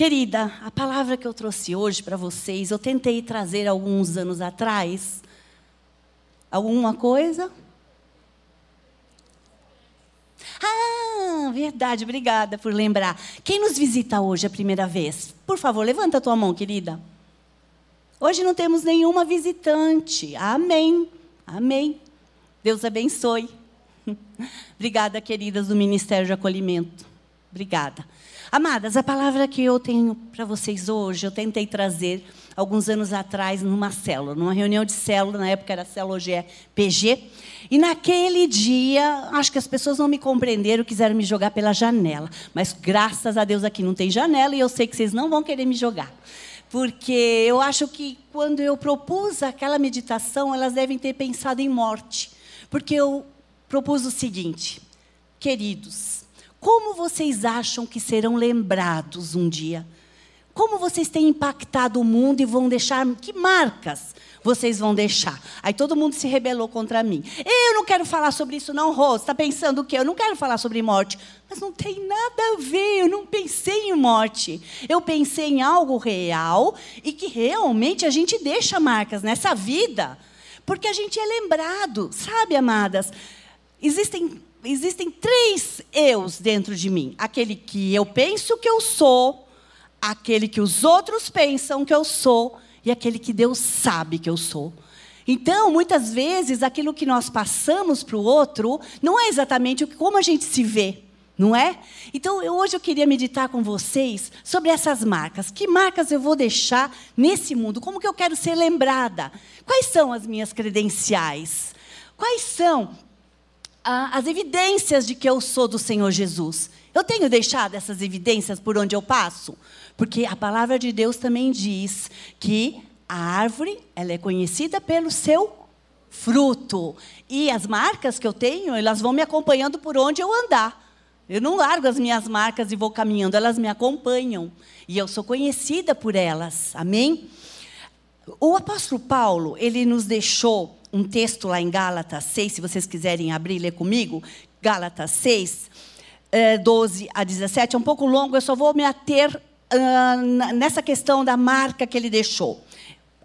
Querida, a palavra que eu trouxe hoje para vocês, eu tentei trazer alguns anos atrás. Alguma coisa? Ah, verdade, obrigada por lembrar. Quem nos visita hoje a primeira vez? Por favor, levanta a tua mão, querida. Hoje não temos nenhuma visitante. Amém. Amém. Deus abençoe. Obrigada, queridas do Ministério de Acolhimento. Obrigada. Amadas, a palavra que eu tenho para vocês hoje, eu tentei trazer alguns anos atrás numa célula, numa reunião de célula, na época era célula hoje PG. E naquele dia, acho que as pessoas não me compreenderam, quiseram me jogar pela janela. Mas graças a Deus aqui não tem janela e eu sei que vocês não vão querer me jogar. Porque eu acho que quando eu propus aquela meditação, elas devem ter pensado em morte. Porque eu propus o seguinte: queridos, como vocês acham que serão lembrados um dia? Como vocês têm impactado o mundo e vão deixar que marcas vocês vão deixar? Aí todo mundo se rebelou contra mim. Eu não quero falar sobre isso não, Rô. Está pensando o quê? Eu não quero falar sobre morte. Mas não tem nada a ver. Eu não pensei em morte. Eu pensei em algo real e que realmente a gente deixa marcas nessa vida, porque a gente é lembrado, sabe, amadas? Existem existem três eus dentro de mim: aquele que eu penso que eu sou, aquele que os outros pensam que eu sou e aquele que Deus sabe que eu sou. Então, muitas vezes, aquilo que nós passamos para o outro não é exatamente como a gente se vê, não é? Então, eu, hoje eu queria meditar com vocês sobre essas marcas. Que marcas eu vou deixar nesse mundo? Como que eu quero ser lembrada? Quais são as minhas credenciais? Quais são as evidências de que eu sou do Senhor Jesus. Eu tenho deixado essas evidências por onde eu passo? Porque a palavra de Deus também diz que a árvore ela é conhecida pelo seu fruto. E as marcas que eu tenho, elas vão me acompanhando por onde eu andar. Eu não largo as minhas marcas e vou caminhando, elas me acompanham. E eu sou conhecida por elas. Amém? O apóstolo Paulo, ele nos deixou um texto lá em Gálatas 6, se vocês quiserem abrir e ler comigo, Gálatas 6, 12 a 17, é um pouco longo, eu só vou me ater uh, nessa questão da marca que ele deixou.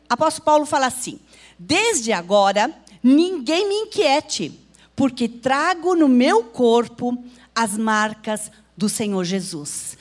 Apóstolo Paulo fala assim: Desde agora, ninguém me inquiete, porque trago no meu corpo as marcas do Senhor Jesus.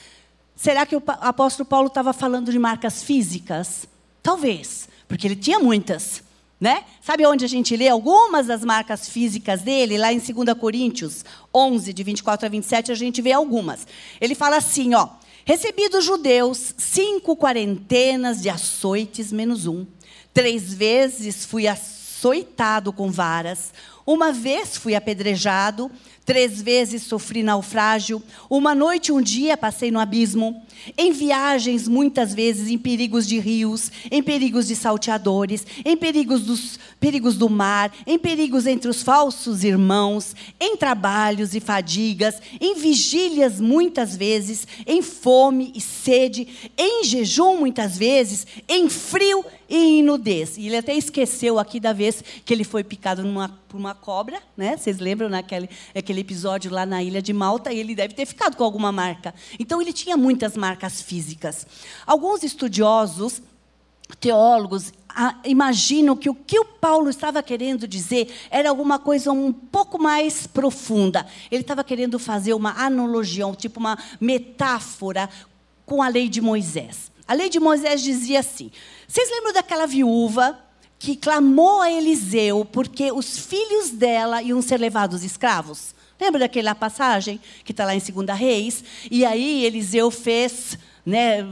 Será que o apóstolo Paulo estava falando de marcas físicas? Talvez, porque ele tinha muitas. Né? Sabe onde a gente lê algumas das marcas físicas dele? Lá em 2 Coríntios 11, de 24 a 27, a gente vê algumas. Ele fala assim, ó. Recebi dos judeus cinco quarentenas de açoites menos um. Três vezes fui açoitado com varas. Uma vez fui apedrejado. Três vezes sofri naufrágio. Uma noite, um dia, passei no abismo. Em viagens, muitas vezes, em perigos de rios, em perigos de salteadores, em perigos, dos, perigos do mar, em perigos entre os falsos irmãos, em trabalhos e fadigas, em vigílias, muitas vezes, em fome e sede, em jejum, muitas vezes, em frio e em nudez. E ele até esqueceu aqui da vez que ele foi picado numa, por uma cobra, né? Vocês lembram naquele aquele episódio lá na ilha de Malta? Ele deve ter ficado com alguma marca. Então ele tinha muitas marcas físicas. Alguns estudiosos, teólogos, imaginam que o que o Paulo estava querendo dizer era alguma coisa um pouco mais profunda. Ele estava querendo fazer uma analogia, tipo uma metáfora com a lei de Moisés. A lei de Moisés dizia assim: vocês lembram daquela viúva que clamou a Eliseu porque os filhos dela iam ser levados escravos? Lembra daquela passagem que está lá em 2 Reis? E aí Eliseu fez né,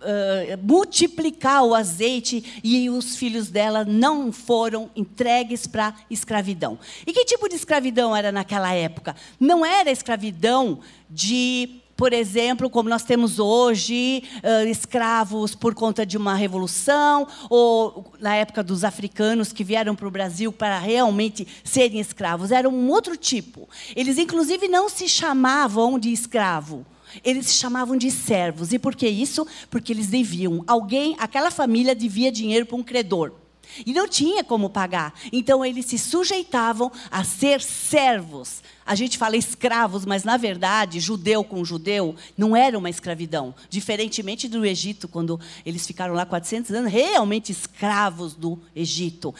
uh, multiplicar o azeite e os filhos dela não foram entregues para escravidão. E que tipo de escravidão era naquela época? Não era escravidão de por exemplo, como nós temos hoje, uh, escravos por conta de uma revolução, ou na época dos africanos que vieram para o Brasil para realmente serem escravos. Era um outro tipo. Eles, inclusive, não se chamavam de escravo. Eles se chamavam de servos. E por que isso? Porque eles deviam. Alguém, aquela família devia dinheiro para um credor. E não tinha como pagar. Então eles se sujeitavam a ser servos. A gente fala escravos, mas na verdade, judeu com judeu não era uma escravidão. Diferentemente do Egito, quando eles ficaram lá 400 anos, realmente escravos do Egito.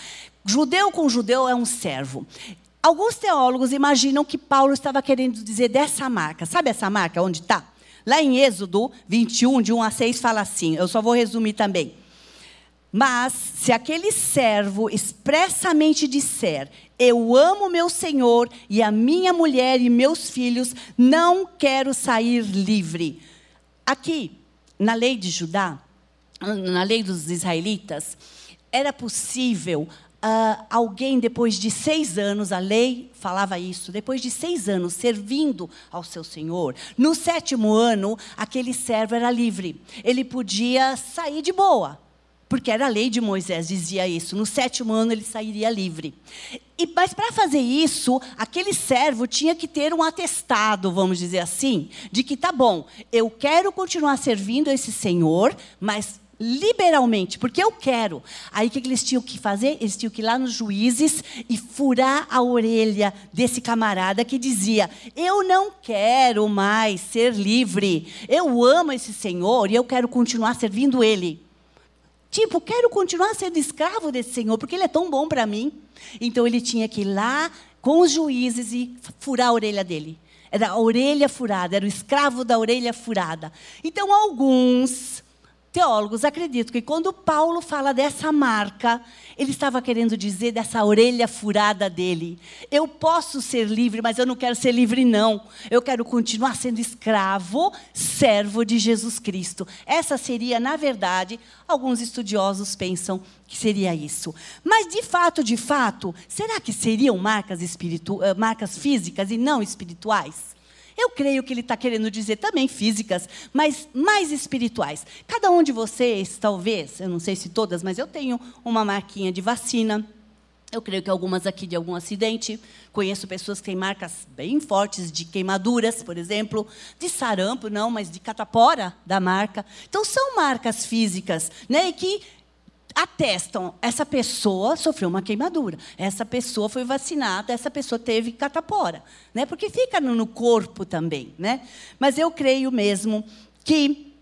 Judeu com judeu é um servo. Alguns teólogos imaginam que Paulo estava querendo dizer dessa marca. Sabe essa marca onde está? Lá em Êxodo 21, de 1 a 6, fala assim. Eu só vou resumir também. Mas, se aquele servo expressamente disser: Eu amo meu senhor e a minha mulher e meus filhos, não quero sair livre. Aqui, na lei de Judá, na lei dos israelitas, era possível Uh, alguém, depois de seis anos, a lei falava isso, depois de seis anos servindo ao seu senhor, no sétimo ano, aquele servo era livre. Ele podia sair de boa, porque era a lei de Moisés, dizia isso. No sétimo ano, ele sairia livre. E, mas para fazer isso, aquele servo tinha que ter um atestado, vamos dizer assim, de que tá bom, eu quero continuar servindo esse senhor, mas liberalmente, porque eu quero. Aí o que eles tinham que fazer? Eles tinham que ir lá nos juízes e furar a orelha desse camarada que dizia: Eu não quero mais ser livre. Eu amo esse Senhor e eu quero continuar servindo Ele. Tipo, quero continuar sendo escravo desse Senhor, porque Ele é tão bom para mim. Então ele tinha que ir lá com os juízes e furar a orelha dele. Era a orelha furada, era o escravo da orelha furada. Então, alguns teólogos acreditam que quando Paulo fala dessa marca, ele estava querendo dizer dessa orelha furada dele. Eu posso ser livre, mas eu não quero ser livre, não. Eu quero continuar sendo escravo, servo de Jesus Cristo. Essa seria, na verdade, alguns estudiosos pensam que seria isso. Mas, de fato, de fato, será que seriam marcas, espiritu eh, marcas físicas e não espirituais? Eu creio que ele está querendo dizer também físicas, mas mais espirituais. Cada um de vocês, talvez, eu não sei se todas, mas eu tenho uma marquinha de vacina. Eu creio que algumas aqui de algum acidente. Conheço pessoas que têm marcas bem fortes de queimaduras, por exemplo, de sarampo, não, mas de catapora da marca. Então são marcas físicas, né, e que atestam essa pessoa sofreu uma queimadura, essa pessoa foi vacinada, essa pessoa teve catapora, né? Porque fica no corpo também, né? Mas eu creio mesmo que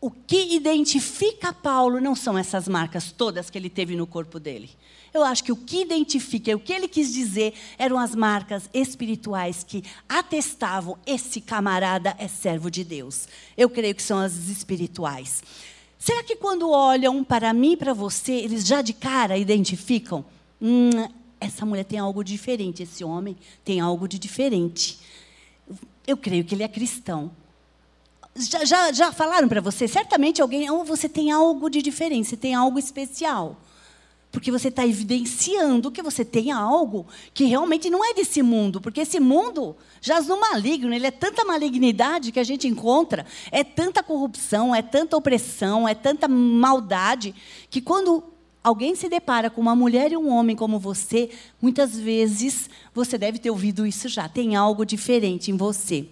o que identifica Paulo não são essas marcas todas que ele teve no corpo dele. Eu acho que o que identifica, o que ele quis dizer, eram as marcas espirituais que atestavam esse camarada é servo de Deus. Eu creio que são as espirituais. Será que quando olham para mim e para você, eles já de cara identificam? Hum, essa mulher tem algo diferente, esse homem tem algo de diferente. Eu creio que ele é cristão. Já, já, já falaram para você? Certamente alguém, ou oh, você tem algo de diferente, você tem algo especial. Porque você está evidenciando que você tem algo que realmente não é desse mundo. Porque esse mundo jaz no maligno, ele é tanta malignidade que a gente encontra, é tanta corrupção, é tanta opressão, é tanta maldade, que quando alguém se depara com uma mulher e um homem como você, muitas vezes você deve ter ouvido isso já. Tem algo diferente em você.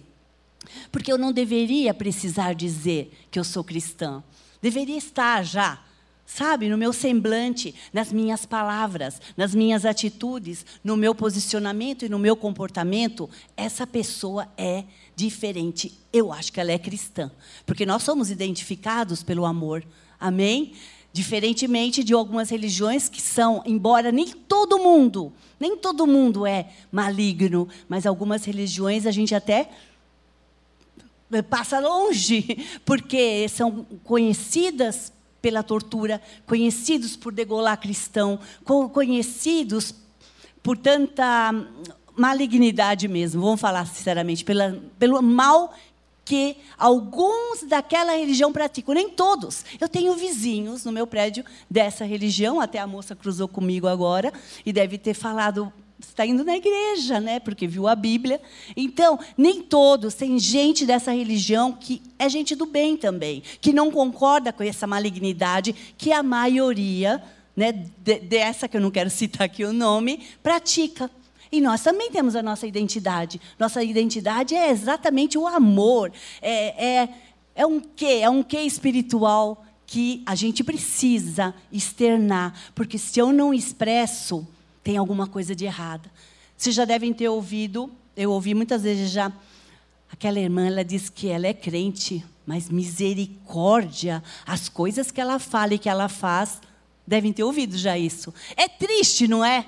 Porque eu não deveria precisar dizer que eu sou cristã. Deveria estar já Sabe, no meu semblante, nas minhas palavras, nas minhas atitudes, no meu posicionamento e no meu comportamento, essa pessoa é diferente. Eu acho que ela é cristã, porque nós somos identificados pelo amor. Amém? Diferentemente de algumas religiões que são, embora nem todo mundo, nem todo mundo é maligno, mas algumas religiões a gente até passa longe, porque são conhecidas pela tortura, conhecidos por degolar cristão, conhecidos por tanta malignidade mesmo, vamos falar sinceramente, pela, pelo mal que alguns daquela religião praticam, nem todos. Eu tenho vizinhos no meu prédio dessa religião, até a moça cruzou comigo agora e deve ter falado está indo na igreja, né? Porque viu a Bíblia. Então, nem todos, tem gente dessa religião que é gente do bem também, que não concorda com essa malignidade que a maioria, né, dessa que eu não quero citar aqui o nome, pratica. E nós também temos a nossa identidade. Nossa identidade é exatamente o amor. É, é, é um quê? É um quê espiritual que a gente precisa externar, porque se eu não expresso, tem alguma coisa de errada. Vocês já devem ter ouvido, eu ouvi muitas vezes já, aquela irmã, ela diz que ela é crente, mas misericórdia, as coisas que ela fala e que ela faz, devem ter ouvido já isso. É triste, não é?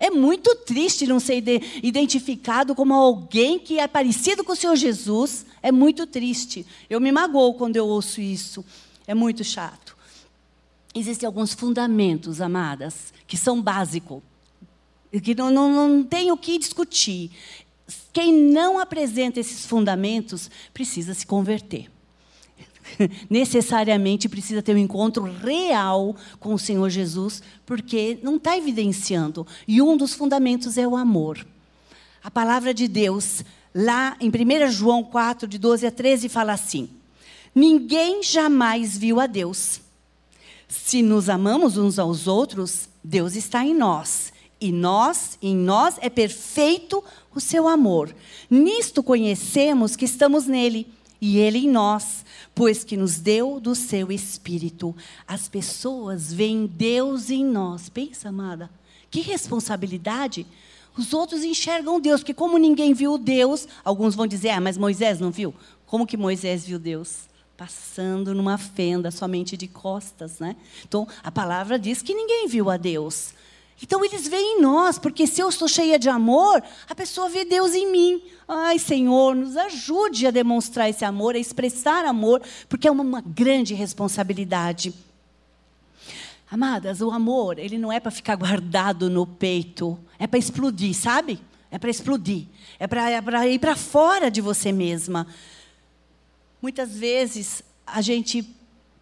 É muito triste não ser identificado como alguém que é parecido com o Senhor Jesus. É muito triste. Eu me magoo quando eu ouço isso. É muito chato. Existem alguns fundamentos, amadas, que são básicos, que não, não, não tem o que discutir. Quem não apresenta esses fundamentos precisa se converter. necessariamente precisa ter um encontro real com o Senhor Jesus, porque não está evidenciando. E um dos fundamentos é o amor. A palavra de Deus, lá em 1 João 4, de 12 a 13, fala assim: Ninguém jamais viu a Deus. Se nos amamos uns aos outros, Deus está em nós. E nós, em nós é perfeito o seu amor. Nisto conhecemos que estamos nele e ele em nós pois que nos deu do seu espírito. As pessoas veem Deus em nós. Pensa, amada, que responsabilidade. Os outros enxergam Deus, porque como ninguém viu Deus, alguns vão dizer, ah, mas Moisés não viu. Como que Moisés viu Deus? Passando numa fenda, somente de costas, né? Então, a palavra diz que ninguém viu a Deus. Então eles veem em nós, porque se eu estou cheia de amor, a pessoa vê Deus em mim. Ai, Senhor, nos ajude a demonstrar esse amor, a expressar amor, porque é uma, uma grande responsabilidade. Amadas, o amor, ele não é para ficar guardado no peito, é para explodir, sabe? É para explodir, é para é ir para fora de você mesma. Muitas vezes a gente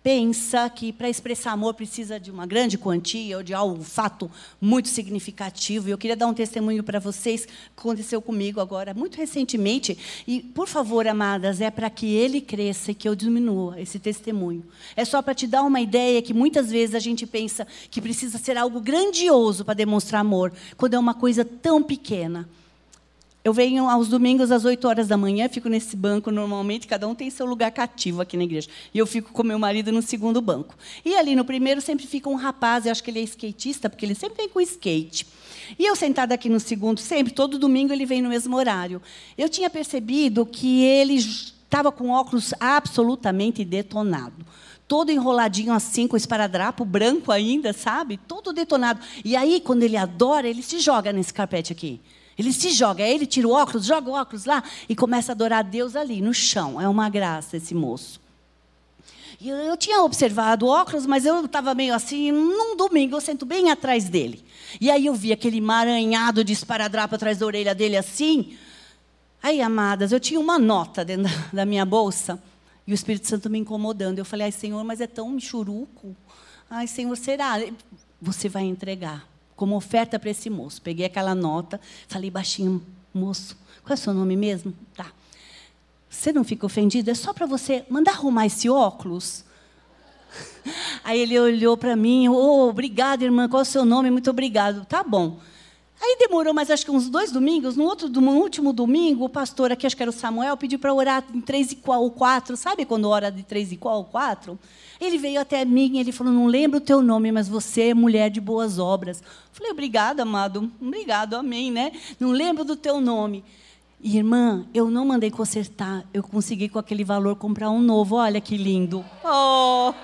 pensa que para expressar amor precisa de uma grande quantia ou de algo, um fato muito significativo. E eu queria dar um testemunho para vocês que aconteceu comigo agora, muito recentemente. E, por favor, amadas, é para que ele cresça e que eu diminua esse testemunho. É só para te dar uma ideia que muitas vezes a gente pensa que precisa ser algo grandioso para demonstrar amor, quando é uma coisa tão pequena. Eu venho aos domingos às 8 horas da manhã, fico nesse banco normalmente, cada um tem seu lugar cativo aqui na igreja. E eu fico com meu marido no segundo banco. E ali no primeiro sempre fica um rapaz, eu acho que ele é skatista, porque ele sempre vem com skate. E eu sentada aqui no segundo, sempre, todo domingo ele vem no mesmo horário. Eu tinha percebido que ele estava com óculos absolutamente detonado todo enroladinho assim, com esparadrapo branco ainda, sabe? Todo detonado. E aí, quando ele adora, ele se joga nesse carpete aqui. Ele se joga, aí ele tira o óculos, joga o óculos lá e começa a adorar a Deus ali, no chão. É uma graça esse moço. E eu, eu tinha observado o óculos, mas eu estava meio assim, num domingo, eu sento bem atrás dele. E aí eu vi aquele emaranhado de esparadrapo atrás da orelha dele assim. Aí, amadas, eu tinha uma nota dentro da, minha bolsa e o Espírito Santo me incomodando. Eu falei, ai, Senhor, mas é tão michuruco. Ai, Senhor, será? Você vai entregar como oferta para esse moço. Peguei aquela nota, falei baixinho, moço, qual é o seu nome mesmo? Tá. Você não fica ofendido? É só para você mandar arrumar esse óculos? Aí ele olhou para mim, oh, obrigada, irmã, qual é o seu nome? Muito obrigado. Tá bom. Aí demorou mais acho que uns dois domingos. No, outro, no último domingo, o pastor aqui, acho que era o Samuel, pediu para orar em três e qual, quatro. Sabe quando ora de três e qual, quatro? Ele veio até mim e ele falou: Não lembro o teu nome, mas você é mulher de boas obras. Falei: Obrigado, amado. Obrigado, amém, né? Não lembro do teu nome. Irmã, eu não mandei consertar. Eu consegui com aquele valor comprar um novo. Olha que lindo. Oh!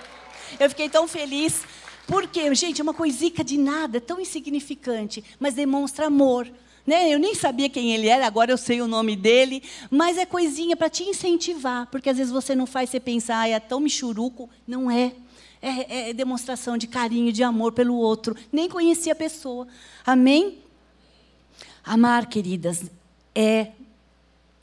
Eu fiquei tão feliz. Porque, gente, é uma coisica de nada, tão insignificante, mas demonstra amor. Né? Eu nem sabia quem ele era, agora eu sei o nome dele, mas é coisinha para te incentivar, porque às vezes você não faz você pensar, ah, é tão michuruco. Não é. é. É demonstração de carinho, de amor pelo outro. Nem conhecia a pessoa. Amém? Amar, queridas, é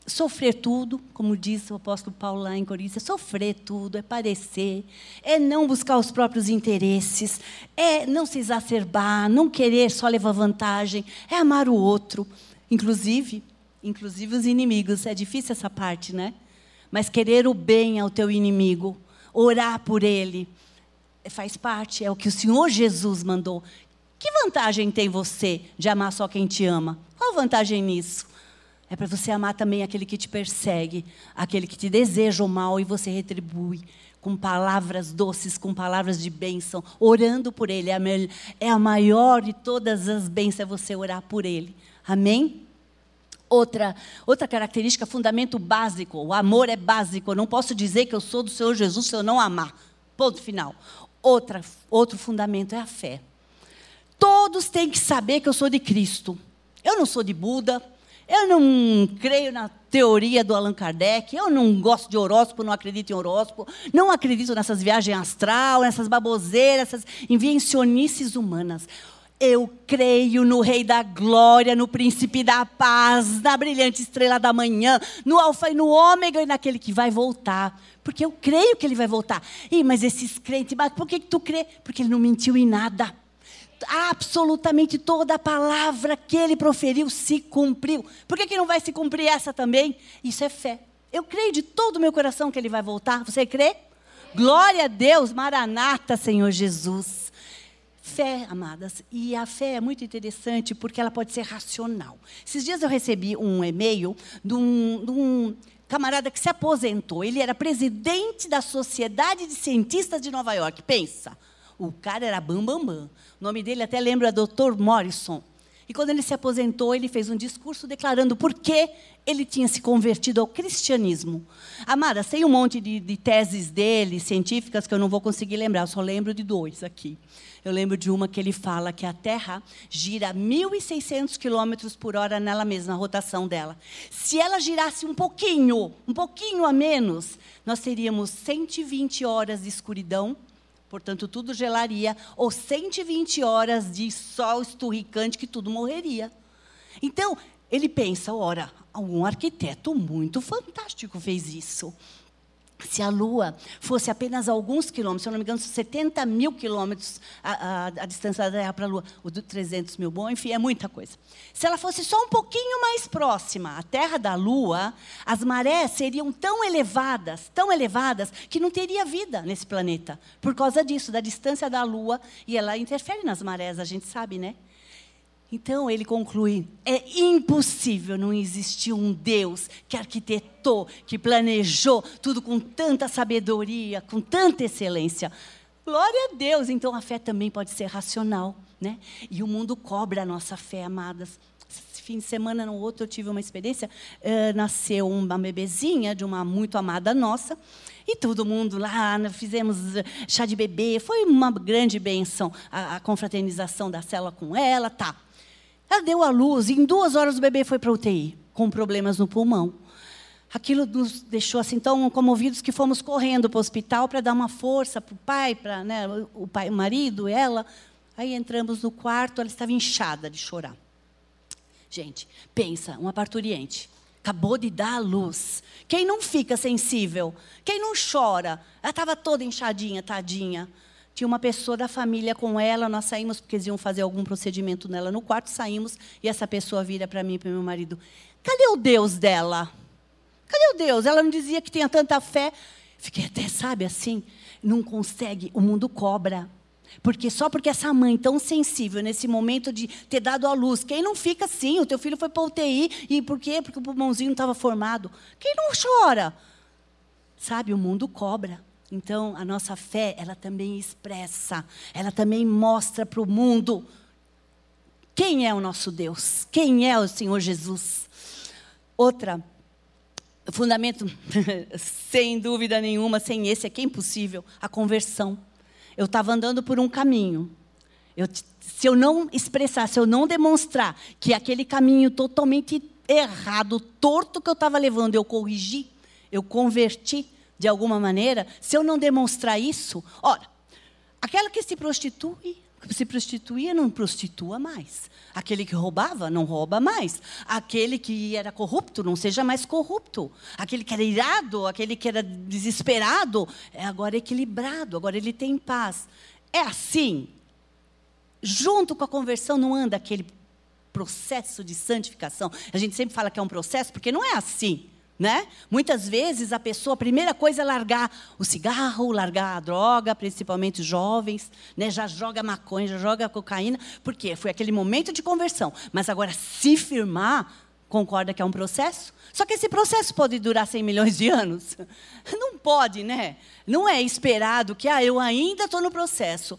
sofrer tudo, como diz o apóstolo Paulo lá em Coríntios, é sofrer tudo, é parecer, é não buscar os próprios interesses, é não se exacerbar, não querer só levar vantagem, é amar o outro, inclusive, inclusive os inimigos. É difícil essa parte, né? Mas querer o bem ao teu inimigo, orar por ele, faz parte, é o que o Senhor Jesus mandou. Que vantagem tem você de amar só quem te ama? Qual a vantagem nisso? É para você amar também aquele que te persegue, aquele que te deseja o mal e você retribui com palavras doces, com palavras de bênção, orando por ele. É a, é maior de todas as bênçãos é você orar por ele. Amém? Outra, outra característica, fundamento básico. O amor é básico. Eu não posso dizer que eu sou do Senhor Jesus se eu não amar. Ponto final. Outra, outro fundamento é a fé. Todos têm que saber que eu sou de Cristo. Eu não sou de Buda, eu não creio na teoria do Allan Kardec, eu não gosto de horóscopo, não acredito em horóscopo, não acredito nessas viagens astral, nessas baboseiras, essas invencionices humanas. Eu creio no Rei da Glória, no Príncipe da Paz, na brilhante estrela da manhã, no Alfa e no Ômega e naquele que vai voltar. Porque eu creio que ele vai voltar. Ih, mas esses crentes, mas por que, que tu crê? Porque ele não mentiu em nada absolutamente toda a palavra que ele proferiu se cumpriu. Por que, que não vai se cumprir essa também? Isso é fé. Eu creio de todo o meu coração que ele vai voltar. Você crê? Glória a Deus, Maranata, Senhor Jesus. Fé, amadas. E a fé é muito interessante porque ela pode ser racional. Esses dias eu recebi um e-mail de um, de um camarada que se aposentou. Ele era presidente da Sociedade de Cientistas de Nova York. Pensa. O cara era bam, bam, bam. O nome dele até lembra Dr. Morrison. E quando ele se aposentou, ele fez um discurso declarando por que ele tinha se convertido ao cristianismo. Amada, tem um monte de, de, teses dele, científicas, que eu não vou conseguir lembrar, eu só lembro de dois aqui. Eu lembro de uma que ele fala que a Terra gira 1.600 quilômetros por hora nela mesma, na rotação dela. Se ela girasse um pouquinho, um pouquinho a menos, nós teríamos 120 horas de escuridão portanto tudo gelaria, ou 120 horas de sol esturricante que tudo morreria. Então, ele pensa, ora, um arquiteto muito fantástico fez isso. Se a Lua fosse apenas alguns quilômetros, se eu não me engano, 70 mil quilômetros a, a, a distância da Terra para a Lua, o de 300 mil, bom, enfim, é muita coisa. Se ela fosse só um pouquinho mais próxima à Terra da Lua, as marés seriam tão elevadas, tão elevadas, que não teria vida nesse planeta. Por causa disso, da distância da Lua, e ela interfere nas marés, a gente sabe, né? Então ele conclui: é impossível não existir um Deus que arquitetou, que planejou tudo com tanta sabedoria, com tanta excelência. Glória a Deus! Então a fé também pode ser racional, né? E o mundo cobra a nossa fé, amadas. Esse fim de semana, no outro, eu tive uma experiência. Uh, nasceu uma bebezinha de uma muito amada nossa. E todo mundo lá, né, fizemos chá de bebê. Foi uma grande bênção a, a confraternização da cela com ela, tá. Ela deu à luz e em duas horas o bebê foi para a UTI, com problemas no pulmão. Aquilo nos deixou assim tão comovidos que fomos correndo para o hospital para dar uma força para o pai, para né, o pai, o marido, ela. Aí entramos no quarto, ela estava inchada de chorar. Gente, pensa, uma parturiente acabou de dar à luz. Quem não fica sensível? Quem não chora? Ela estava toda inchadinha, tadinha. Tinha uma pessoa da família com ela, nós saímos porque eles iam fazer algum procedimento nela no quarto, saímos e essa pessoa vira para mim e para meu marido: Cadê o Deus dela? Cadê o Deus? Ela não dizia que tinha tanta fé. Fiquei até, sabe, assim, não consegue, o mundo cobra. Porque só porque essa mãe tão sensível nesse momento de ter dado à luz, quem não fica assim? O teu filho foi para UTI e por quê? Porque o pulmãozinho não estava formado. Quem não chora? Sabe, o mundo cobra. Então, a nossa fé, ela também expressa, ela também mostra para o mundo quem é o nosso Deus, quem é o Senhor Jesus. Outra, fundamento, sem dúvida nenhuma, sem esse aqui é impossível, a conversão. Eu estava andando por um caminho. Eu, se eu não expressar, se eu não demonstrar que aquele caminho totalmente errado, torto que eu estava levando, eu corrigi, eu converti, de alguma maneira, se eu não demonstrar isso, ora, aquela que se prostitui, que se prostituía não prostitua mais. Aquele que roubava não rouba mais. Aquele que era corrupto não seja mais corrupto. Aquele que era irado, aquele que era desesperado, é agora equilibrado, agora ele tem paz. É assim. Junto com a conversão não anda aquele processo de santificação. A gente sempre fala que é um processo, porque não é assim. Né? Muitas vezes a pessoa, a primeira coisa é largar o cigarro, largar a droga, principalmente os jovens, né? já joga maconha, já joga cocaína, porque foi aquele momento de conversão. Mas agora, se firmar, Concorda que é um processo? Só que esse processo pode durar 100 milhões de anos? Não pode, né? Não é esperado que, ah, eu ainda estou no processo.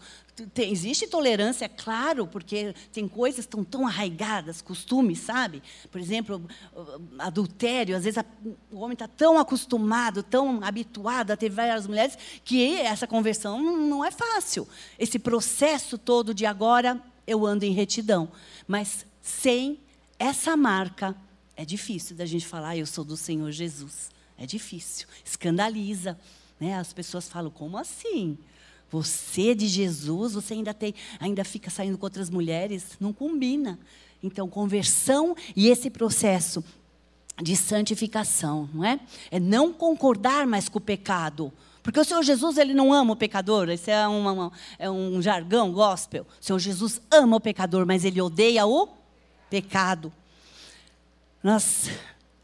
Tem, existe tolerância, claro, porque tem coisas tão tão arraigadas, costumes, sabe? Por exemplo, adultério. Às vezes a, o homem está tão acostumado, tão habituado a ter várias mulheres, que essa conversão não, não é fácil. Esse processo todo de agora eu ando em retidão. Mas sem essa marca, é difícil da gente falar, ah, eu sou do Senhor Jesus. É difícil, escandaliza. Né? As pessoas falam, como assim? Você é de Jesus, você ainda, tem, ainda fica saindo com outras mulheres? Não combina. Então, conversão e esse processo de santificação, não é? É não concordar mais com o pecado. Porque o Senhor Jesus, ele não ama o pecador. Esse é, uma, é um jargão gospel. O Senhor Jesus ama o pecador, mas ele odeia o pecado. Nós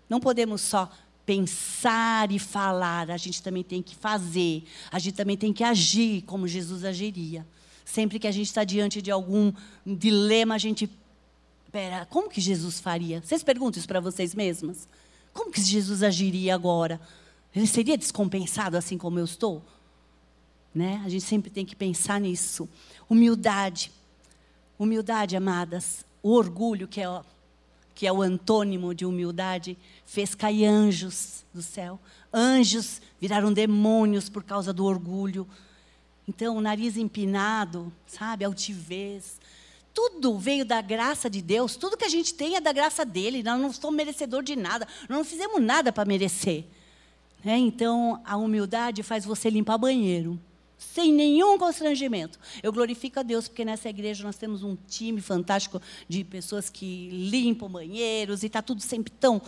não podemos só pensar e falar, a gente também tem que fazer, a gente também tem que agir como Jesus agiria. Sempre que a gente está diante de algum dilema, a gente. Pera, como que Jesus faria? Vocês perguntam isso para vocês mesmas? Como que Jesus agiria agora? Ele seria descompensado assim como eu estou? Né? A gente sempre tem que pensar nisso. Humildade. Humildade, amadas. O orgulho, que é que é o antônimo de humildade, fez cair anjos do céu. Anjos viraram demônios por causa do orgulho. Então, o nariz empinado, sabe, altivez. Tudo veio da graça de Deus, tudo que a gente tem é da graça dele. Nós não somos merecedor de nada, nós não fizemos nada para merecer. É, então, a humildade faz você limpar banheiro sem nenhum constrangimento. Eu glorifico a Deus, porque nessa igreja nós temos um time fantástico de pessoas que limpam banheiros e está tudo sempre tão.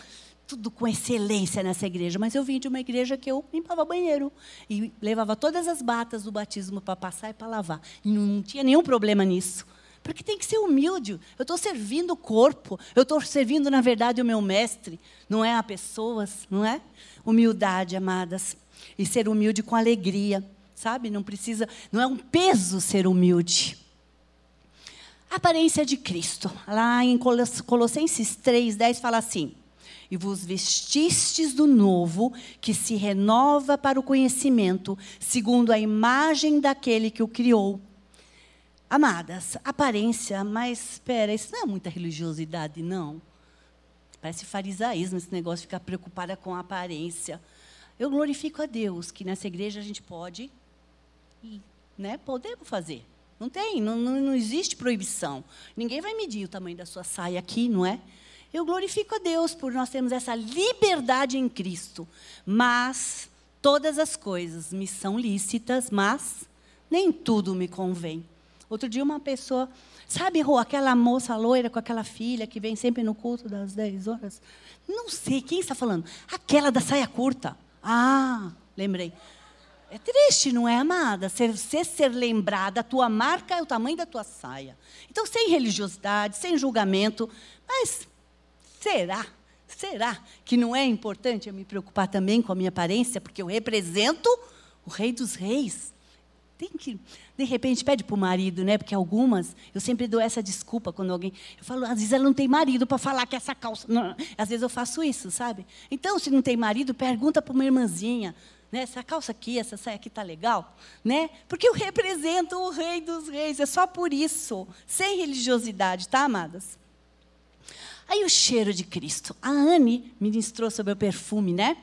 Tudo com excelência nessa igreja. Mas eu vim de uma igreja que eu limpava banheiro. E levava todas as batas do batismo para passar e para lavar. E não tinha nenhum problema nisso. Porque tem que ser humilde. Eu estou servindo o corpo. Eu estou servindo, na verdade, o meu mestre. Não é a pessoas, não é? Humildade, amadas. E ser humilde com alegria sabe? Não precisa, não é um peso ser humilde. A aparência de Cristo. Lá em Colossenses 3:10 fala assim: "E vos vestistes do novo, que se renova para o conhecimento, segundo a imagem daquele que o criou." Amadas, aparência, mas espera, isso não é muita religiosidade, não. Parece farisaísmo esse negócio de ficar preocupada com a aparência. Eu glorifico a Deus que nessa igreja a gente pode né, podemos fazer. Não tem, não, não, existe proibição. Ninguém vai medir o tamanho da sua saia aqui, não é? Eu glorifico a Deus por nós termos essa liberdade em Cristo. Mas todas as coisas me são lícitas, mas nem tudo me convém. Outro dia uma pessoa, sabe, Rô, aquela moça loira com aquela filha que vem sempre no culto das 10 horas? Não sei, quem está falando? Aquela da saia curta. Ah, lembrei. É triste, não é, amada? Ser, ser, ser lembrada, a tua marca é o tamanho da tua saia. Então, sem religiosidade, sem julgamento, mas será? Será que não é importante eu me preocupar também com a minha aparência, porque eu represento o Rei dos Reis? Tem que, de repente, pede para o marido, né? Porque algumas, eu sempre dou essa desculpa quando alguém. Eu falo, às vezes ela não tem marido para falar que essa calça. Não, às vezes eu faço isso, sabe? Então, se não tem marido, pergunta para uma irmãzinha né? Essa calça aqui, essa saia aqui está legal, né? Porque eu represento o Rei dos Reis. É só por isso, sem religiosidade, tá, amadas? Aí o cheiro de Cristo. A Anne ministrou sobre o perfume, né?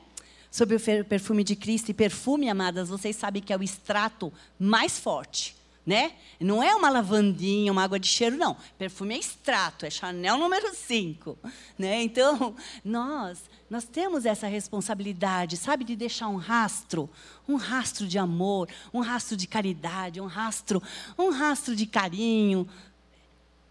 Sobre o perfume de Cristo. E perfume, amadas, vocês sabem que é o extrato mais forte né? Não é uma lavandinha, uma água de cheiro, não. Perfume é extrato, é Chanel número 5. Né? Então, nós, nós temos essa responsabilidade, sabe, de deixar um rastro, um rastro de amor, um rastro de caridade, um rastro, um rastro de carinho.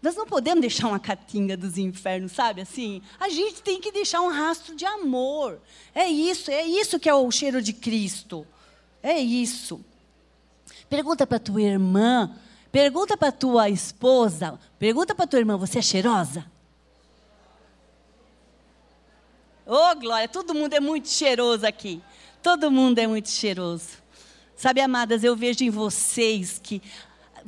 Nós não podemos deixar uma catinga dos infernos, sabe assim? A gente tem que deixar um rastro de amor. É isso, é isso que é o cheiro de Cristo. É isso. Pergunta para tua irmã, pergunta para tua esposa, pergunta para tua irmã, você é cheirosa? Ô, oh, Glória, todo mundo é muito cheiroso aqui. Todo mundo é muito cheiroso. Sabe, amadas, eu vejo em vocês que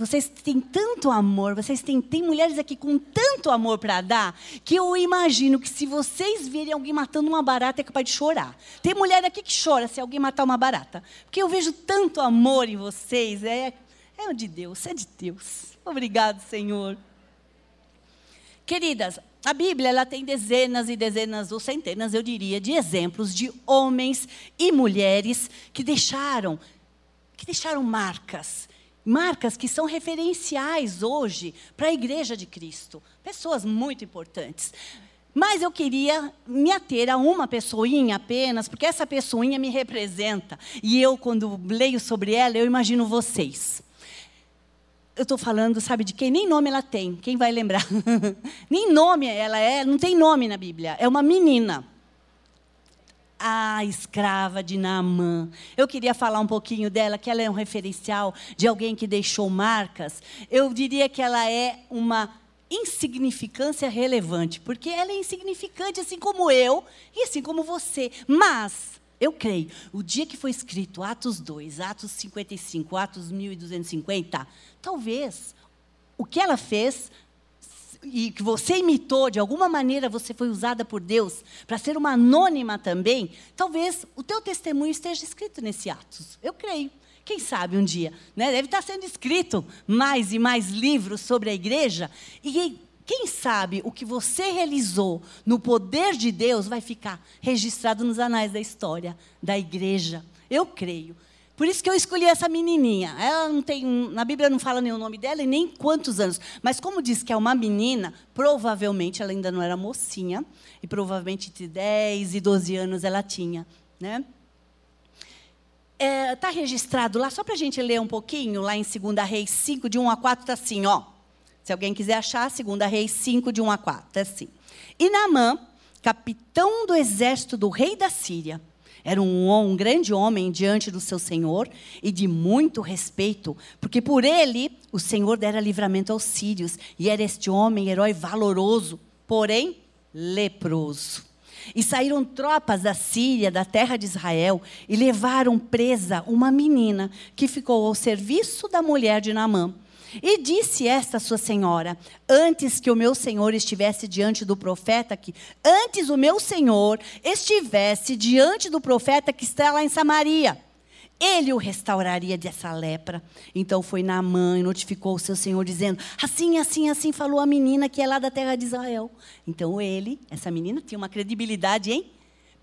vocês têm tanto amor, vocês têm, tem mulheres aqui com tanto amor para dar, que eu imagino que se vocês virem alguém matando uma barata, é capaz de chorar. Tem mulher aqui que chora se alguém matar uma barata. Porque eu vejo tanto amor em vocês, é, é de Deus, é de Deus. Obrigado, Senhor. Queridas, a Bíblia ela tem dezenas e dezenas ou centenas, eu diria, de exemplos de homens e mulheres que deixaram que deixaram marcas, marcas que são referenciais hoje para a igreja de Cristo, pessoas muito importantes. Mas eu queria me ater a uma pessoinha apenas, porque essa pessoinha me representa. E eu, quando leio sobre ela, eu imagino vocês. Eu estou falando, sabe de quem? Nem nome ela tem. Quem vai lembrar? Nem nome ela é, não tem nome na Bíblia. É uma menina a escrava de Naamã. Eu queria falar um pouquinho dela, que ela é um referencial de alguém que deixou marcas. Eu diria que ela é uma insignificância relevante, porque ela é insignificante assim como eu e assim como você. Mas eu creio, o dia que foi escrito Atos 2, Atos 55, Atos 1250, talvez o que ela fez e que você imitou, de alguma maneira você foi usada por Deus para ser uma anônima também, talvez o teu testemunho esteja escrito nesse Atos. Eu creio. Quem sabe um dia, né? Deve estar sendo escrito mais e mais livros sobre a igreja e quem sabe o que você realizou no poder de Deus vai ficar registrado nos anais da história da igreja. Eu creio. Por isso que eu escolhi essa menininha. Ela não tem, na Bíblia não fala nem o nome dela e nem quantos anos. Mas como diz que é uma menina, provavelmente ela ainda não era mocinha e provavelmente entre 10 e 12 anos ela tinha, né? Está é, tá registrado lá, só para a gente ler um pouquinho, lá em 2 Reis 5, de 1 a 4, está assim, ó. Se alguém quiser achar, 2 Reis 5, de 1 a 4, está assim. E Naamã, capitão do exército do rei da Síria, era um, um, grande homem diante do seu Senhor e de muito respeito, porque por ele o Senhor dera livramento aos sírios, e era este homem herói valoroso, porém leproso. E saíram tropas da Síria, da terra de Israel, e levaram presa uma menina que ficou ao serviço da mulher de Naamã. E disse esta sua senhora: Antes que o meu senhor estivesse diante do profeta que antes o meu senhor estivesse diante do profeta que está lá em Samaria, ele o restauraria dessa lepra. Então foi Naamã e notificou o seu senhor dizendo: Assim, assim, assim falou a menina que é lá da terra de Israel. Então ele, essa menina tinha uma credibilidade, hein?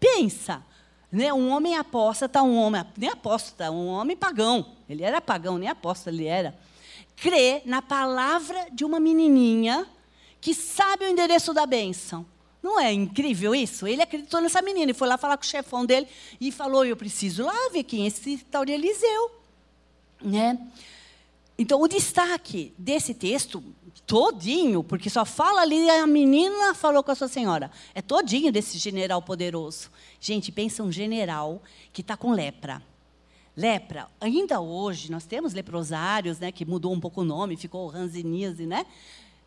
Pensa, né? Um homem apóstata, um homem nem apóstata, um homem pagão. Ele era pagão, nem apóstata ele era crê na palavra de uma menininha que sabe o endereço da bênção. Não é incrível isso? Ele acreditou nessa menina e foi lá falar com o chefão dele e falou: Eu preciso lá ver quem é esse tal de Eliseu. Né? Então, o destaque desse texto, todinho, porque só fala ali a menina falou com a sua senhora, é todinho desse general poderoso. Gente, pensa um general que está com lepra. Lepra, ainda hoje, nós temos leprosários, né, que mudou um pouco o nome, ficou ranzinise, né?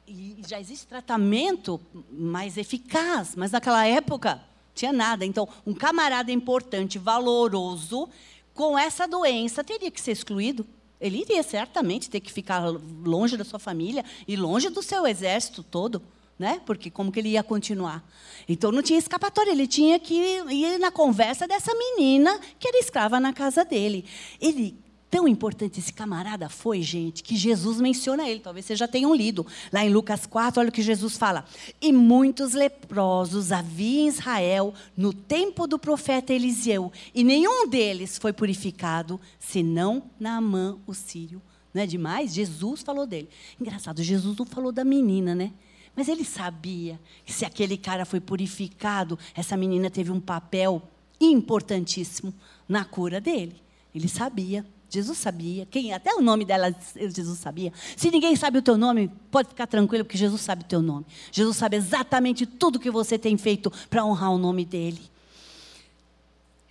E já existe tratamento mais eficaz, mas naquela época tinha nada. Então, um camarada importante, valoroso, com essa doença, teria que ser excluído. Ele iria certamente ter que ficar longe da sua família e longe do seu exército todo né? Porque como que ele ia continuar? Então não tinha escapatória, ele tinha que ir na conversa dessa menina que era escrava na casa dele. Ele tão importante esse camarada foi, gente, que Jesus menciona ele. Talvez vocês já tenham lido. Lá em Lucas 4, olha o que Jesus fala. E muitos leprosos havia em Israel no tempo do profeta Eliseu, e nenhum deles foi purificado, senão Naamã, o sírio. Não é demais? Jesus falou dele. Engraçado, Jesus não falou da menina, né? Mas ele sabia que se aquele cara foi purificado, essa menina teve um papel importantíssimo na cura dele. Ele sabia. Jesus sabia. Quem até o nome dela Jesus sabia. Se ninguém sabe o teu nome, pode ficar tranquilo porque Jesus sabe o teu nome. Jesus sabe exatamente tudo que você tem feito para honrar o nome dele.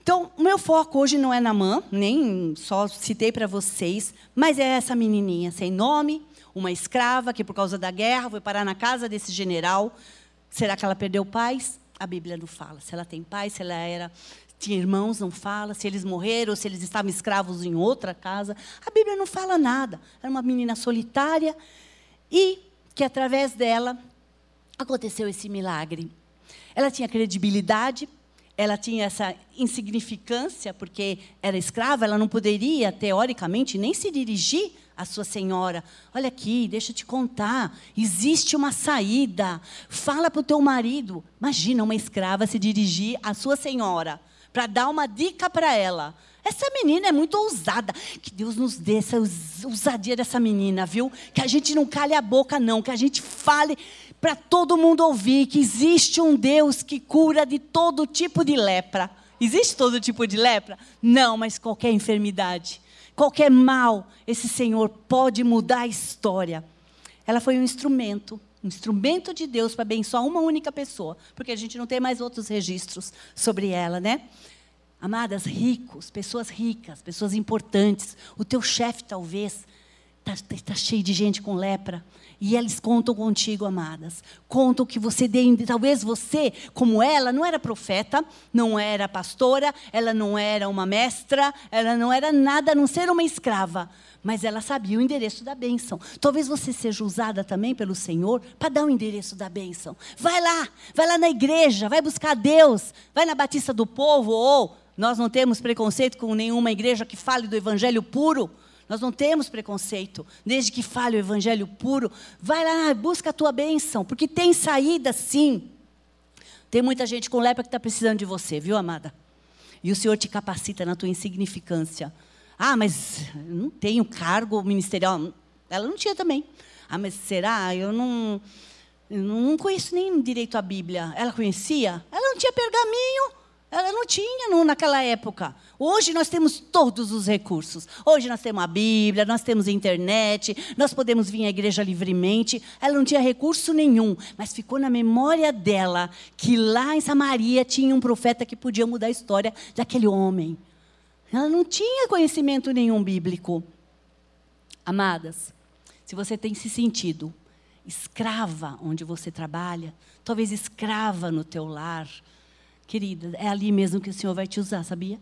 Então, o meu foco hoje não é na mãe, nem só citei para vocês, mas é essa menininha sem nome, uma escrava que, por causa da guerra, foi parar na casa desse general. Será que ela perdeu pais? A Bíblia não fala. Se ela tem pais, se ela era tinha irmãos, não fala. Se eles morreram, se eles estavam escravos em outra casa. A Bíblia não fala nada. Era uma menina solitária e que através dela aconteceu esse milagre. Ela tinha credibilidade, ela tinha essa insignificância, porque era escrava, ela não poderia, teoricamente, nem se dirigir à sua senhora. Olha aqui, deixa eu te contar, existe uma saída. Fala para o teu marido. Imagina uma escrava se dirigir à sua senhora para dar uma dica para ela. Essa menina é muito ousada. Que Deus nos dê essa ousadia dessa menina, viu? Que a gente não calhe a boca, não. Que a gente fale para todo mundo ouvir que existe um Deus que cura de todo tipo de lepra. Existe todo tipo de lepra? Não, mas qualquer enfermidade, qualquer mal, esse Senhor pode mudar a história. Ela foi um instrumento, um instrumento de Deus para abençoar uma única pessoa, porque a gente não tem mais outros registros sobre ela, né? Amadas, ricos, pessoas ricas, pessoas importantes. O teu chefe, talvez, está tá cheio de gente com lepra. E eles contam contigo, amadas. Contam que você dê. Talvez você, como ela, não era profeta, não era pastora, ela não era uma mestra, ela não era nada a não ser uma escrava. Mas ela sabia o endereço da bênção. Talvez você seja usada também pelo Senhor para dar o endereço da bênção. Vai lá, vai lá na igreja, vai buscar Deus, vai na Batista do Povo, ou nós não temos preconceito com nenhuma igreja que fale do evangelho puro. Nós não temos preconceito, desde que fale o evangelho puro. Vai lá, busca a tua bênção, porque tem saída sim. Tem muita gente com lepra que está precisando de você, viu, amada? E o Senhor te capacita na tua insignificância. Ah, mas não tenho cargo ministerial. Ela não tinha também. Ah, mas será? Eu não, eu não conheço nem direito a Bíblia. Ela conhecia? Ela não tinha pergaminho. Ela não tinha naquela época. Hoje nós temos todos os recursos. Hoje nós temos a Bíblia, nós temos a internet, nós podemos vir à igreja livremente. Ela não tinha recurso nenhum, mas ficou na memória dela que lá em Samaria tinha um profeta que podia mudar a história daquele homem. Ela não tinha conhecimento nenhum bíblico. Amadas, se você tem se sentido escrava onde você trabalha, talvez escrava no teu lar, Querida, é ali mesmo que o Senhor vai te usar, sabia?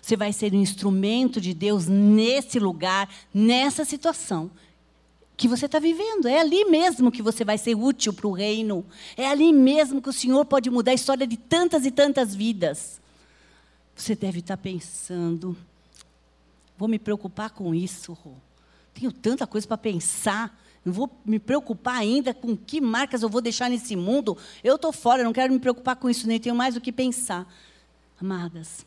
Você vai ser um instrumento de Deus nesse lugar, nessa situação que você está vivendo. É ali mesmo que você vai ser útil para o reino. É ali mesmo que o Senhor pode mudar a história de tantas e tantas vidas. Você deve estar tá pensando: vou me preocupar com isso. Tenho tanta coisa para pensar. Não vou me preocupar ainda com que marcas eu vou deixar nesse mundo. Eu estou fora, não quero me preocupar com isso, nem tenho mais o que pensar. Amadas,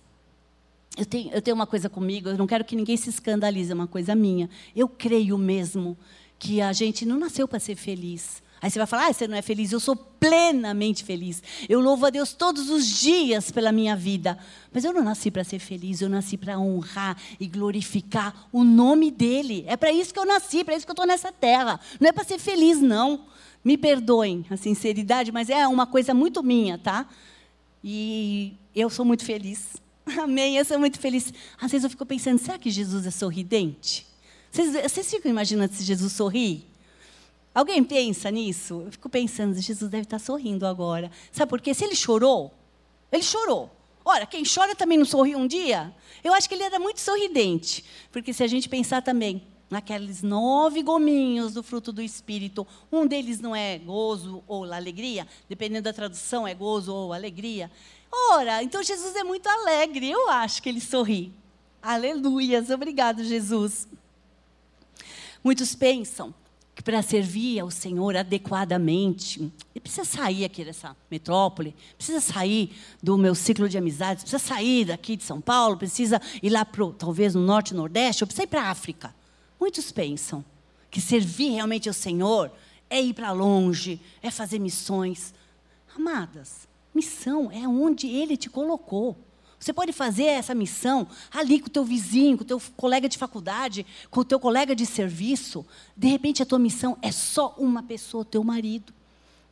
eu tenho, eu tenho uma coisa comigo, eu não quero que ninguém se escandalize, é uma coisa minha. Eu creio mesmo que a gente não nasceu para ser feliz. Aí você vai falar, ah, você não é feliz. Eu sou plenamente feliz. Eu louvo a Deus todos os dias pela minha vida. Mas eu não nasci para ser feliz, eu nasci para honrar e glorificar o nome dEle. É para isso que eu nasci, para isso que eu estou nessa terra. Não é para ser feliz, não. Me perdoem a sinceridade, mas é uma coisa muito minha, tá? E eu sou muito feliz. Amém, eu sou muito feliz. Às vezes eu fico pensando, será que Jesus é sorridente? Vocês, vocês ficam imaginando se Jesus sorri? Alguém pensa nisso? Eu fico pensando, Jesus deve estar sorrindo agora. Sabe por quê? Se ele chorou, ele chorou. Ora, quem chora também não sorri um dia? Eu acho que ele era muito sorridente. Porque se a gente pensar também naqueles nove gominhos do fruto do Espírito, um deles não é gozo ou alegria, dependendo da tradução, é gozo ou alegria. Ora, então Jesus é muito alegre, eu acho que ele sorri. Aleluias, obrigado, Jesus. Muitos pensam que para servir ao Senhor adequadamente, ele precisa sair aqui dessa metrópole, precisa sair do meu ciclo de amizades, precisa sair daqui de São Paulo, precisa ir lá para talvez no norte, nordeste, ou precisa ir para a África. Muitos pensam que servir realmente ao Senhor é ir para longe, é fazer missões. Amadas, missão é onde Ele te colocou. Você pode fazer essa missão ali com o teu vizinho, com o teu colega de faculdade, com o teu colega de serviço. De repente a tua missão é só uma pessoa, teu marido.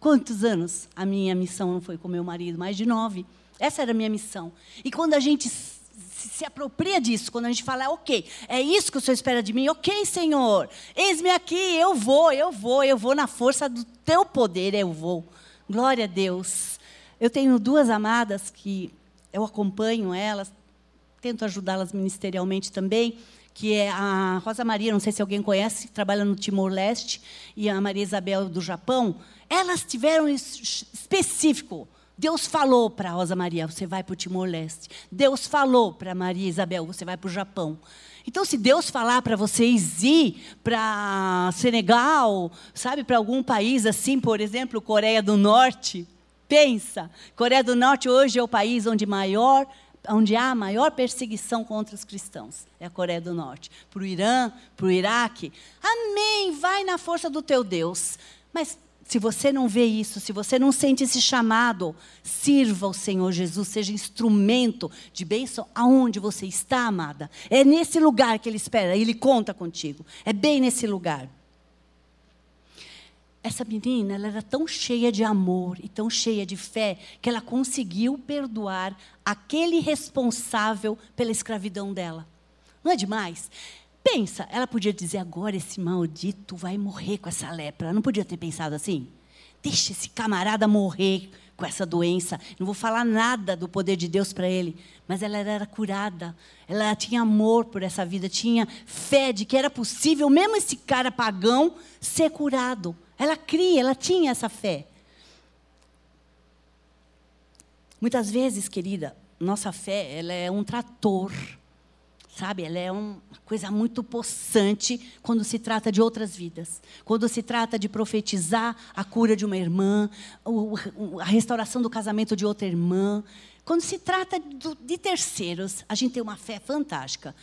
Quantos anos a minha missão não foi com meu marido? Mais de nove. Essa era a minha missão. E quando a gente se apropria disso, quando a gente fala, ok, é isso que o Senhor espera de mim, ok, Senhor, eis-me aqui, eu vou, eu vou, eu vou na força do teu poder, eu vou. Glória a Deus. Eu tenho duas amadas que eu acompanho elas, tento ajudá-las ministerialmente também, que é a Rosa Maria, não sei se alguém conhece, que trabalha no Timor-Leste, e a Maria Isabel do Japão. Elas tiveram específico. Deus falou para Rosa Maria, você vai para o Timor-Leste. Deus falou para Maria Isabel, você vai para o Japão. Então, se Deus falar para vocês ir para Senegal, sabe, para algum país assim, por exemplo, Coreia do Norte, pensa, Coreia do Norte hoje é o país onde maior onde há a maior perseguição contra os cristãos, é a Coreia do Norte. Para o Irã, para o Iraque, amém, vai na força do teu Deus. Mas se você não vê isso, se você não sente esse chamado, sirva o Senhor Jesus, seja instrumento de bênção aonde você está, amada. É nesse lugar que Ele espera, Ele conta contigo. É bem nesse lugar. Essa menina, ela era tão cheia de amor e tão cheia de fé que ela conseguiu perdoar aquele responsável pela escravidão dela. Não é demais? Pensa, ela podia dizer agora esse maldito vai morrer com essa lepra. Ela não podia ter pensado assim? Deixa esse camarada morrer com essa doença. Não vou falar nada do poder de Deus para ele. Mas ela era curada. Ela tinha amor por essa vida, tinha fé de que era possível, mesmo esse cara pagão, ser curado. Ela cria, ela tinha essa fé. Muitas vezes, querida, nossa fé ela é um trator sabe? Ela é uma coisa muito possante quando se trata de outras vidas. Quando se trata de profetizar a cura de uma irmã, a restauração do casamento de outra irmã. Quando se trata de terceiros, a gente tem uma fé fantástica.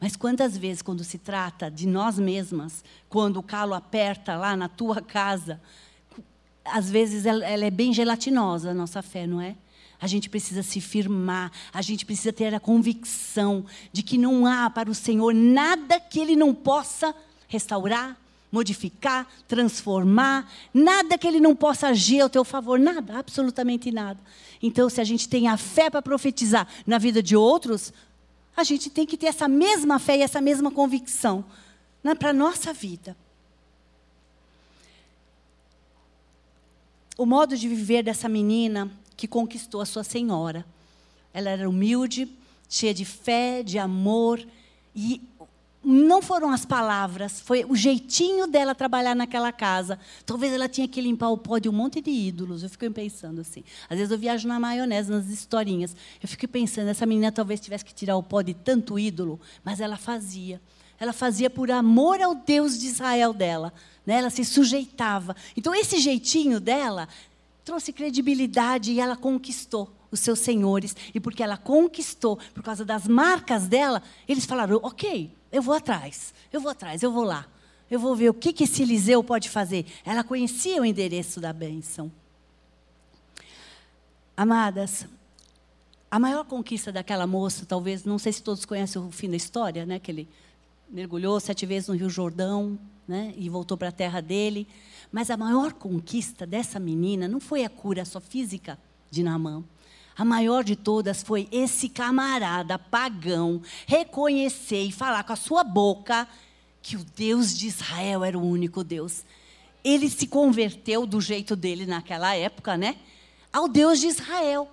Mas quantas vezes, quando se trata de nós mesmas, quando o calo aperta lá na tua casa, às vezes ela, é bem gelatinosa a nossa fé, não é? A gente precisa se firmar, a gente precisa ter a convicção de que não há para o Senhor nada que Ele não possa restaurar, modificar, transformar, nada que Ele não possa agir ao teu favor, nada, absolutamente nada. Então, se a gente tem a fé para profetizar na vida de outros, a gente tem que ter essa mesma fé e essa mesma convicção né, para a nossa vida. O modo de viver dessa menina que conquistou a sua senhora. Ela era humilde, cheia de fé, de amor, e não foram as palavras, foi o jeitinho dela trabalhar naquela casa. Talvez ela tinha que limpar o pó de um monte de ídolos. Eu fico pensando assim. Às vezes eu viajo na maionese, nas historinhas. Eu fico pensando, essa menina talvez tivesse que tirar o pó de tanto ídolo, mas ela fazia. Ela fazia por amor ao Deus de Israel dela. Né? Ela se sujeitava. Então, esse jeitinho dela trouxe credibilidade e ela conquistou os seus senhores. E porque ela conquistou, por causa das marcas dela, eles falaram: ok, eu vou atrás, eu vou atrás, eu vou lá. Eu vou ver o que, que esse Eliseu pode fazer. Ela conhecia o endereço da bênção. Amadas, a maior conquista daquela moça, talvez, não sei se todos conhecem o fim da história, né? Que ele mergulhou sete vezes no Rio Jordão, né? E voltou para a terra dele. Mas a maior conquista dessa menina não foi a cura só física de Naamã. A maior de todas foi esse camarada pagão reconhecer e falar com a sua boca que o Deus de Israel era o único Deus. Ele se converteu do jeito dele naquela época, né? Ao Deus de Israel.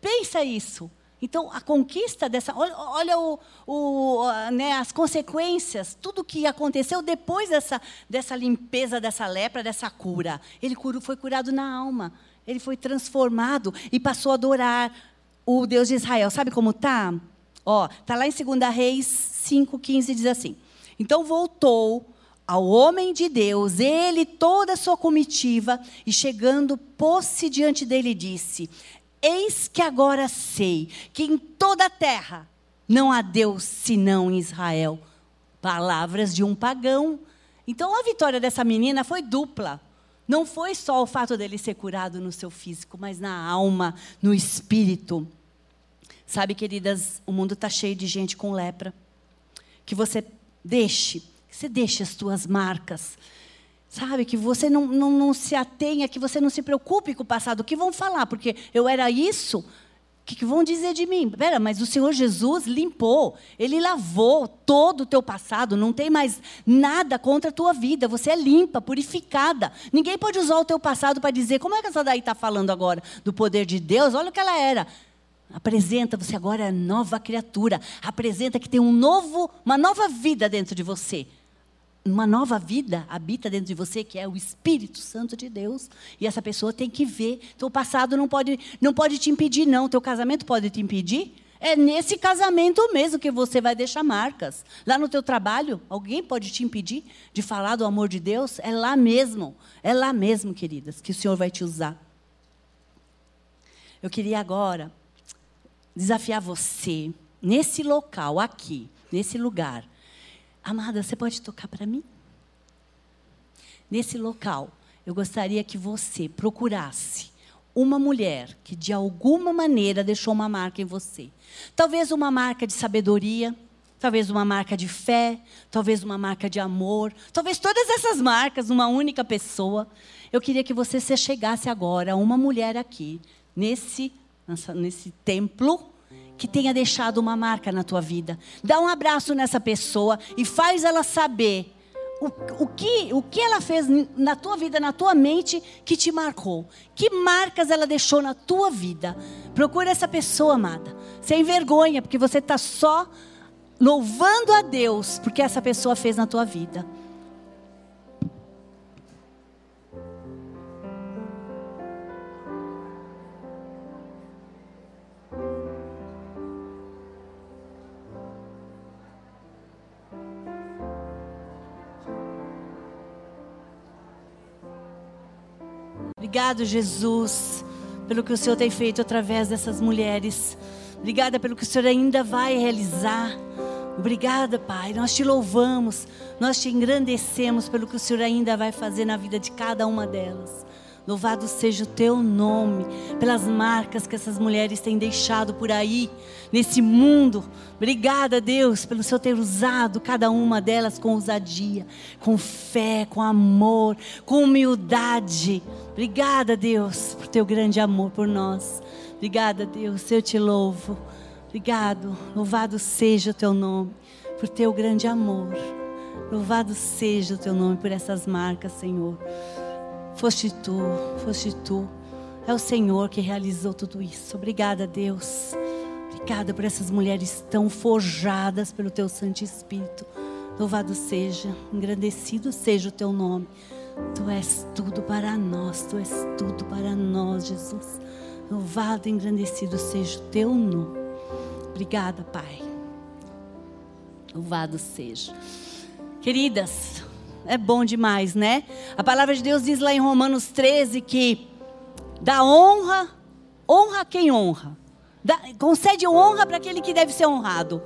Pensa isso. Então, a conquista dessa. Olha, olha o, o, né, as consequências, tudo que aconteceu depois dessa, dessa limpeza, dessa lepra, dessa cura. Ele foi curado na alma. Ele foi transformado e passou a adorar o Deus de Israel. Sabe como está? Ó, está lá em 2 Reis 5,15 diz assim. Então voltou ao homem de Deus, ele toda a sua comitiva, e chegando, pôs-se diante dele e disse: Eis que agora sei que em toda a terra não há Deus senão em Israel. Palavras de um pagão. Então a vitória dessa menina foi dupla. Não foi só o fato dele ser curado no seu físico, mas na alma, no espírito. Sabe, queridas, o mundo está cheio de gente com lepra. Que você deixe, que você deixe as tuas marcas, Sabe, que você não, não, não se atenha, que você não se preocupe com o passado. O que vão falar? Porque eu era isso. O que, que vão dizer de mim? Pera, mas o Senhor Jesus limpou, Ele lavou todo o teu passado, não tem mais nada contra a tua vida. Você é limpa, purificada. Ninguém pode usar o teu passado para dizer, como é que essa daí está falando agora do poder de Deus? Olha o que ela era. Apresenta, você agora é nova criatura. Apresenta que tem um novo, uma nova vida dentro de você. Uma nova vida habita dentro de você, que é o Espírito Santo de Deus. E essa pessoa tem que ver. Teu passado não pode, não pode te impedir, não. Teu casamento pode te impedir. É nesse casamento mesmo que você vai deixar marcas. Lá no teu trabalho, alguém pode te impedir de falar do amor de Deus? É lá mesmo. É lá mesmo, queridas, que o Senhor vai te usar. Eu queria agora desafiar você, nesse local, aqui, nesse lugar. Amada, você pode tocar para mim? Nesse local, eu gostaria que você procurasse uma mulher que de alguma maneira deixou uma marca em você. Talvez uma marca de sabedoria, talvez uma marca de fé, talvez uma marca de amor, talvez todas essas marcas numa única pessoa. Eu queria que você se chegasse agora a uma mulher aqui, nesse nesse templo que tenha deixado uma marca na tua vida. Dá um abraço nessa pessoa e faz ela saber o, o, que, o que ela fez na tua vida, na tua mente, que te marcou. Que marcas ela deixou na tua vida. Procura essa pessoa, amada. Sem vergonha, porque você está só louvando a Deus porque essa pessoa fez na tua vida. Obrigado, Jesus, pelo que o Senhor tem feito através dessas mulheres. Obrigada pelo que o Senhor ainda vai realizar. Obrigada, Pai. Nós te louvamos, nós te engrandecemos pelo que o Senhor ainda vai fazer na vida de cada uma delas. Louvado seja o teu nome, pelas marcas que essas mulheres têm deixado por aí, nesse mundo. Obrigada, Deus, pelo Senhor ter usado cada uma delas com ousadia, com fé, com amor, com humildade. Obrigada, Deus, por teu grande amor por nós. Obrigada, Deus, eu te louvo. Obrigado, louvado seja o teu nome, por teu grande amor. Louvado seja o teu nome por essas marcas, Senhor. Foste tu, foste tu. É o Senhor que realizou tudo isso. Obrigada, Deus. Obrigada por essas mulheres tão forjadas pelo teu Santo Espírito. Louvado seja, engrandecido seja o teu nome. Tu és tudo para nós, tu és tudo para nós, Jesus. Louvado e engrandecido seja o teu nome. Obrigada, Pai. Louvado seja. Queridas, é bom demais, né? A palavra de Deus diz lá em Romanos 13 que dá honra, honra quem honra. Dá, concede honra para aquele que deve ser honrado.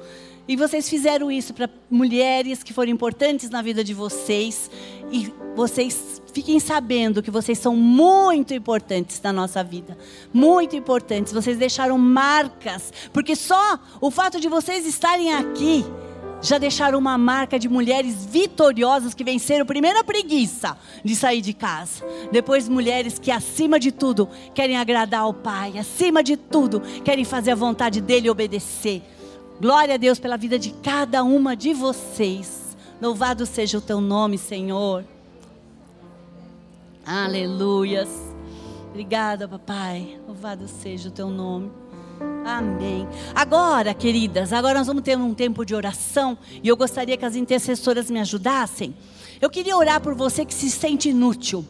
E vocês fizeram isso para mulheres que foram importantes na vida de vocês. E vocês fiquem sabendo que vocês são muito importantes na nossa vida. Muito importantes. Vocês deixaram marcas. Porque só o fato de vocês estarem aqui já deixaram uma marca de mulheres vitoriosas que venceram primeiro a preguiça de sair de casa. Depois, mulheres que, acima de tudo, querem agradar ao Pai, acima de tudo, querem fazer a vontade dele obedecer. Glória a Deus pela vida de cada uma de vocês. Louvado seja o teu nome, Senhor. Aleluias. Obrigada, papai. Louvado seja o teu nome. Amém. Agora, queridas, agora nós vamos ter um tempo de oração e eu gostaria que as intercessoras me ajudassem. Eu queria orar por você que se sente inútil,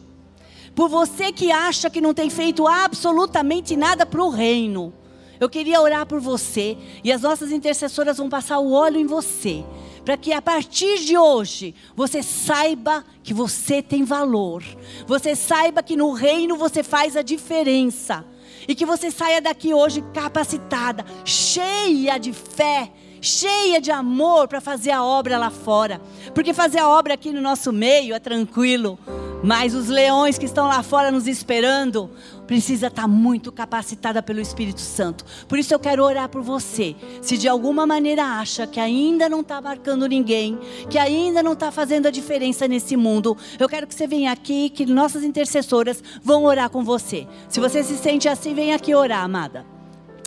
por você que acha que não tem feito absolutamente nada para o reino. Eu queria orar por você e as nossas intercessoras vão passar o óleo em você, para que a partir de hoje você saiba que você tem valor, você saiba que no reino você faz a diferença. E que você saia daqui hoje capacitada, cheia de fé, cheia de amor para fazer a obra lá fora. Porque fazer a obra aqui no nosso meio é tranquilo. Mas os leões que estão lá fora nos esperando, precisa estar tá muito capacitada pelo Espírito Santo. Por isso eu quero orar por você. Se de alguma maneira acha que ainda não está marcando ninguém, que ainda não está fazendo a diferença nesse mundo, eu quero que você venha aqui, que nossas intercessoras vão orar com você. Se você se sente assim, vem aqui orar, amada.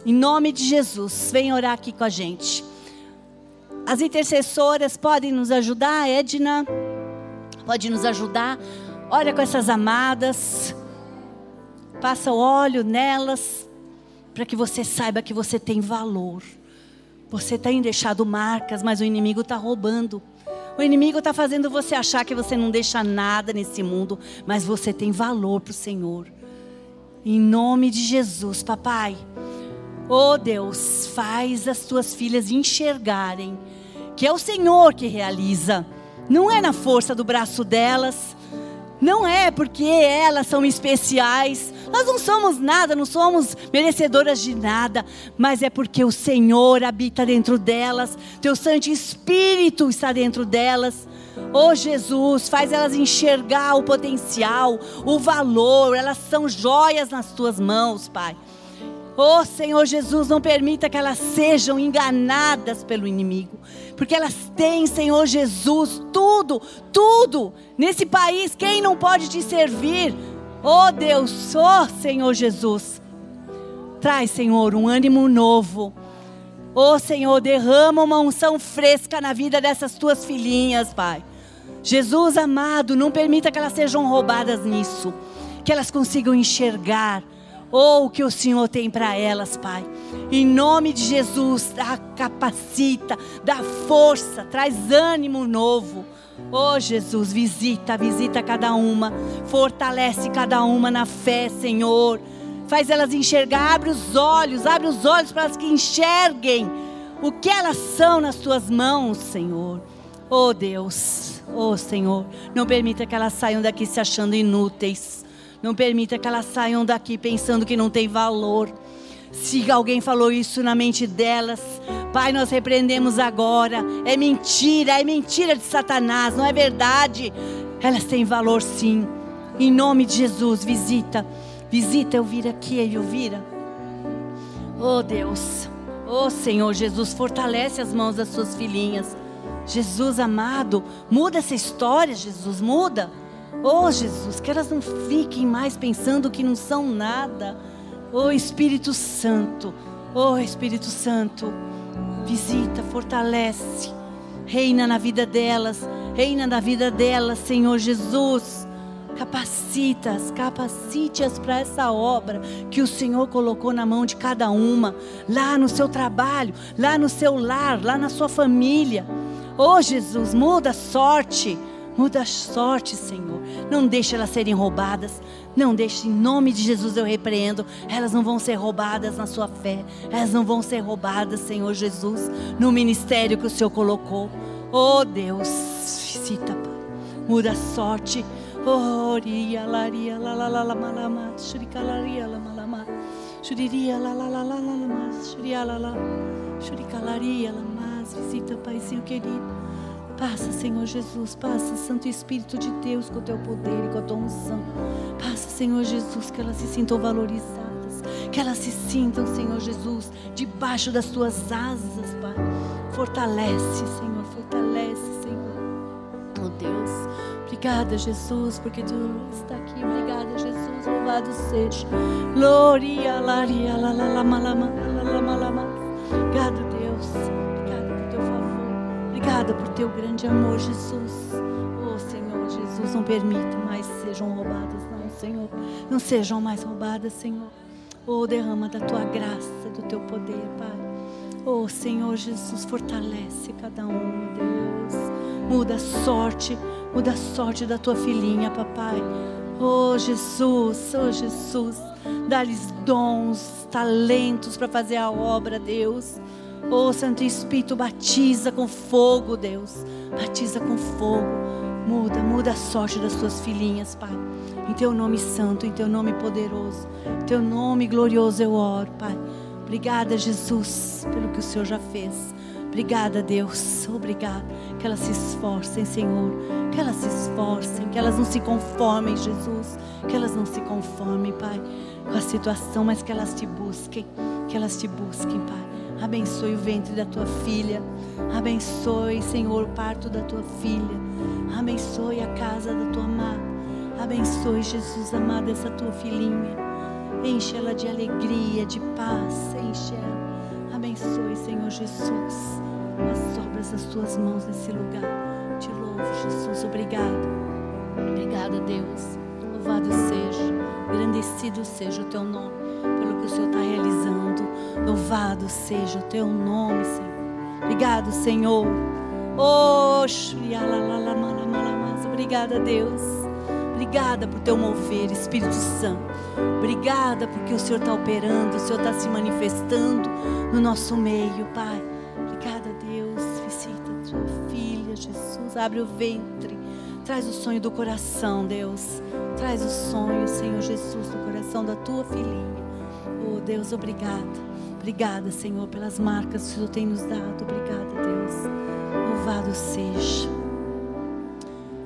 Em nome de Jesus, vem orar aqui com a gente. As intercessoras podem nos ajudar, Edna? Pode nos ajudar? Olha com essas amadas. Passa o óleo nelas. para que você saiba que você tem valor. Você tem deixado marcas, mas o inimigo está roubando. O inimigo está fazendo você achar que você não deixa nada nesse mundo, mas você tem valor para o Senhor. Em nome de Jesus, papai. Oh Deus, faz as tuas filhas enxergarem que é o Senhor que realiza. Não é na força do braço delas, não é porque elas são especiais. Nós não somos nada, não somos merecedoras de nada, mas é porque o Senhor habita dentro delas, teu Santo Espírito está dentro delas. Oh Jesus, faz elas enxergar o potencial, o valor, elas são joias nas tuas mãos, Pai. Oh Senhor Jesus, não permita que elas sejam enganadas pelo inimigo, porque elas têm, Senhor Jesus, tudo, tudo nesse país. Quem não pode te servir? Oh Deus, oh Senhor Jesus, traz, Senhor, um ânimo novo. Oh Senhor, derrama uma unção fresca na vida dessas tuas filhinhas, Pai. Jesus amado, não permita que elas sejam roubadas nisso, que elas consigam enxergar ou oh, o que o Senhor tem para elas, Pai. Em nome de Jesus, dá capacita, dá força, traz ânimo novo. Oh Jesus, visita, visita cada uma, fortalece cada uma na fé, Senhor. Faz elas enxergar, abre os olhos, abre os olhos para elas que enxerguem o que elas são nas tuas mãos, Senhor. Oh Deus, oh Senhor, não permita que elas saiam daqui se achando inúteis. Não permita que elas saiam daqui pensando que não tem valor. Se alguém falou isso na mente delas, Pai, nós repreendemos agora. É mentira, é mentira de Satanás, não é verdade. Elas têm valor sim. Em nome de Jesus, visita. Visita Elvira aqui, Elvira. Oh Deus, oh Senhor Jesus, fortalece as mãos das suas filhinhas. Jesus amado, muda essa história, Jesus, muda. Oh Jesus, que elas não fiquem mais pensando que não são nada. Oh Espírito Santo, oh Espírito Santo, visita, fortalece, reina na vida delas, reina na vida delas, Senhor Jesus. Capacita-as, capacite-as para essa obra que o Senhor colocou na mão de cada uma, lá no seu trabalho, lá no seu lar, lá na sua família. Oh Jesus, muda a sorte Muda a sorte, Senhor. Não deixe elas serem roubadas. Não deixe, em nome de Jesus eu repreendo. Elas não vão ser roubadas na sua fé. Elas não vão ser roubadas, Senhor Jesus, no ministério que o Senhor colocou. Oh Deus, visita, Pai. Muda a sorte. Oh, ria, laria, la la la la malama, shurikalaria la malama, shuriria la la la la la la, shuria la la, la visita, Paizinho querido. Passa, Senhor Jesus, passa, Santo Espírito de Deus, com o teu poder e com a tua unção. Passa, Senhor Jesus, que elas se sintam valorizadas, que elas se sintam, Senhor Jesus, debaixo das tuas asas, Pai. Fortalece, Senhor, fortalece, Senhor. Oh Deus, obrigada, Jesus, porque tu está aqui. Obrigada, Jesus, louvado seja. Glória, laria, la la la malama, la la malama. Obrigado, Deus. Obrigada por teu grande amor, Jesus. Oh, Senhor Jesus, não permita mais sejam roubadas, não, Senhor. Não sejam mais roubadas, Senhor. Oh, derrama da tua graça, do teu poder, Pai. Oh, Senhor Jesus, fortalece cada um, Deus. Muda a sorte, muda a sorte da tua filhinha, papai. Oh, Jesus, oh, Jesus. Dá-lhes dons, talentos para fazer a obra, Deus. Oh, Santo Espírito, batiza com fogo, Deus. Batiza com fogo. Muda, muda a sorte das tuas filhinhas, Pai. Em teu nome santo, em teu nome poderoso, em teu nome glorioso eu oro, Pai. Obrigada, Jesus, pelo que o Senhor já fez. Obrigada, Deus. Obrigada. Que elas se esforcem, Senhor. Que elas se esforcem. Que elas não se conformem, Jesus. Que elas não se conformem, Pai, com a situação, mas que elas te busquem. Que elas te busquem, Pai. Abençoe o ventre da tua filha. Abençoe, Senhor, o parto da tua filha. Abençoe a casa da tua amada. Abençoe, Jesus amado, essa tua filhinha. Enche ela de alegria, de paz. Enche ela. Abençoe, Senhor Jesus, as obras das tuas mãos nesse lugar. Te louvo, Jesus. Obrigado. Obrigada, Deus. Louvado seja. Engrandecido seja o teu nome pelo que o Senhor está realizando. Louvado seja o teu nome, Senhor. Obrigado, Senhor. Oh, Obrigada, Deus. Obrigada por teu mover, Espírito Santo. Obrigada porque o Senhor está operando, o Senhor está se manifestando no nosso meio, Pai. Obrigada, Deus. Visita tua filha, Jesus. Abre o ventre. Traz o sonho do coração, Deus. Traz o sonho, Senhor Jesus, do coração da tua filhinha. Oh, Deus, obrigada. Obrigada, Senhor, pelas marcas que o Senhor tem nos dado. Obrigada, Deus. Louvado seja.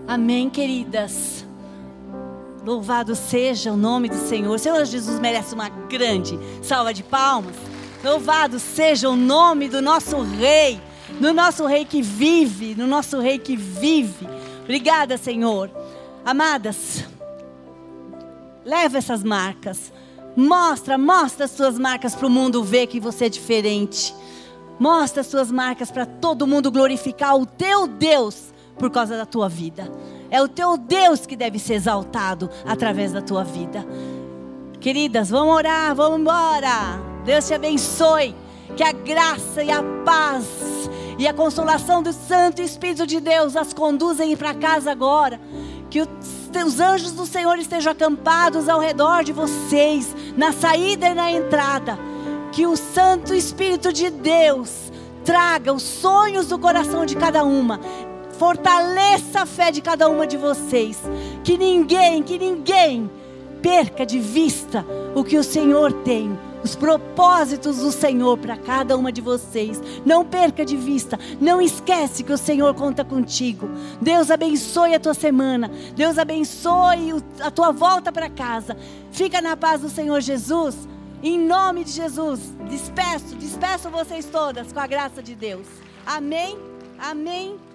Amém, queridas. Louvado seja o nome do Senhor. Senhor Jesus merece uma grande salva de palmas. Louvado seja o nome do nosso Rei, no nosso Rei que vive, no nosso Rei que vive. Obrigada, Senhor. Amadas, leva essas marcas. Mostra, mostra as suas marcas para o mundo ver que você é diferente. Mostra as suas marcas para todo mundo glorificar o teu Deus por causa da tua vida. É o teu Deus que deve ser exaltado através da tua vida. Queridas, vamos orar, vamos embora. Deus te abençoe. Que a graça e a paz e a consolação do Santo Espírito de Deus as conduzem para casa agora. Que os anjos do Senhor estejam acampados ao redor de vocês, na saída e na entrada. Que o Santo Espírito de Deus traga os sonhos do coração de cada uma. Fortaleça a fé de cada uma de vocês. Que ninguém, que ninguém perca de vista o que o Senhor tem os propósitos do Senhor para cada uma de vocês. Não perca de vista, não esquece que o Senhor conta contigo. Deus abençoe a tua semana. Deus abençoe a tua volta para casa. Fica na paz do Senhor Jesus. Em nome de Jesus, despeço, despeço vocês todas com a graça de Deus. Amém. Amém.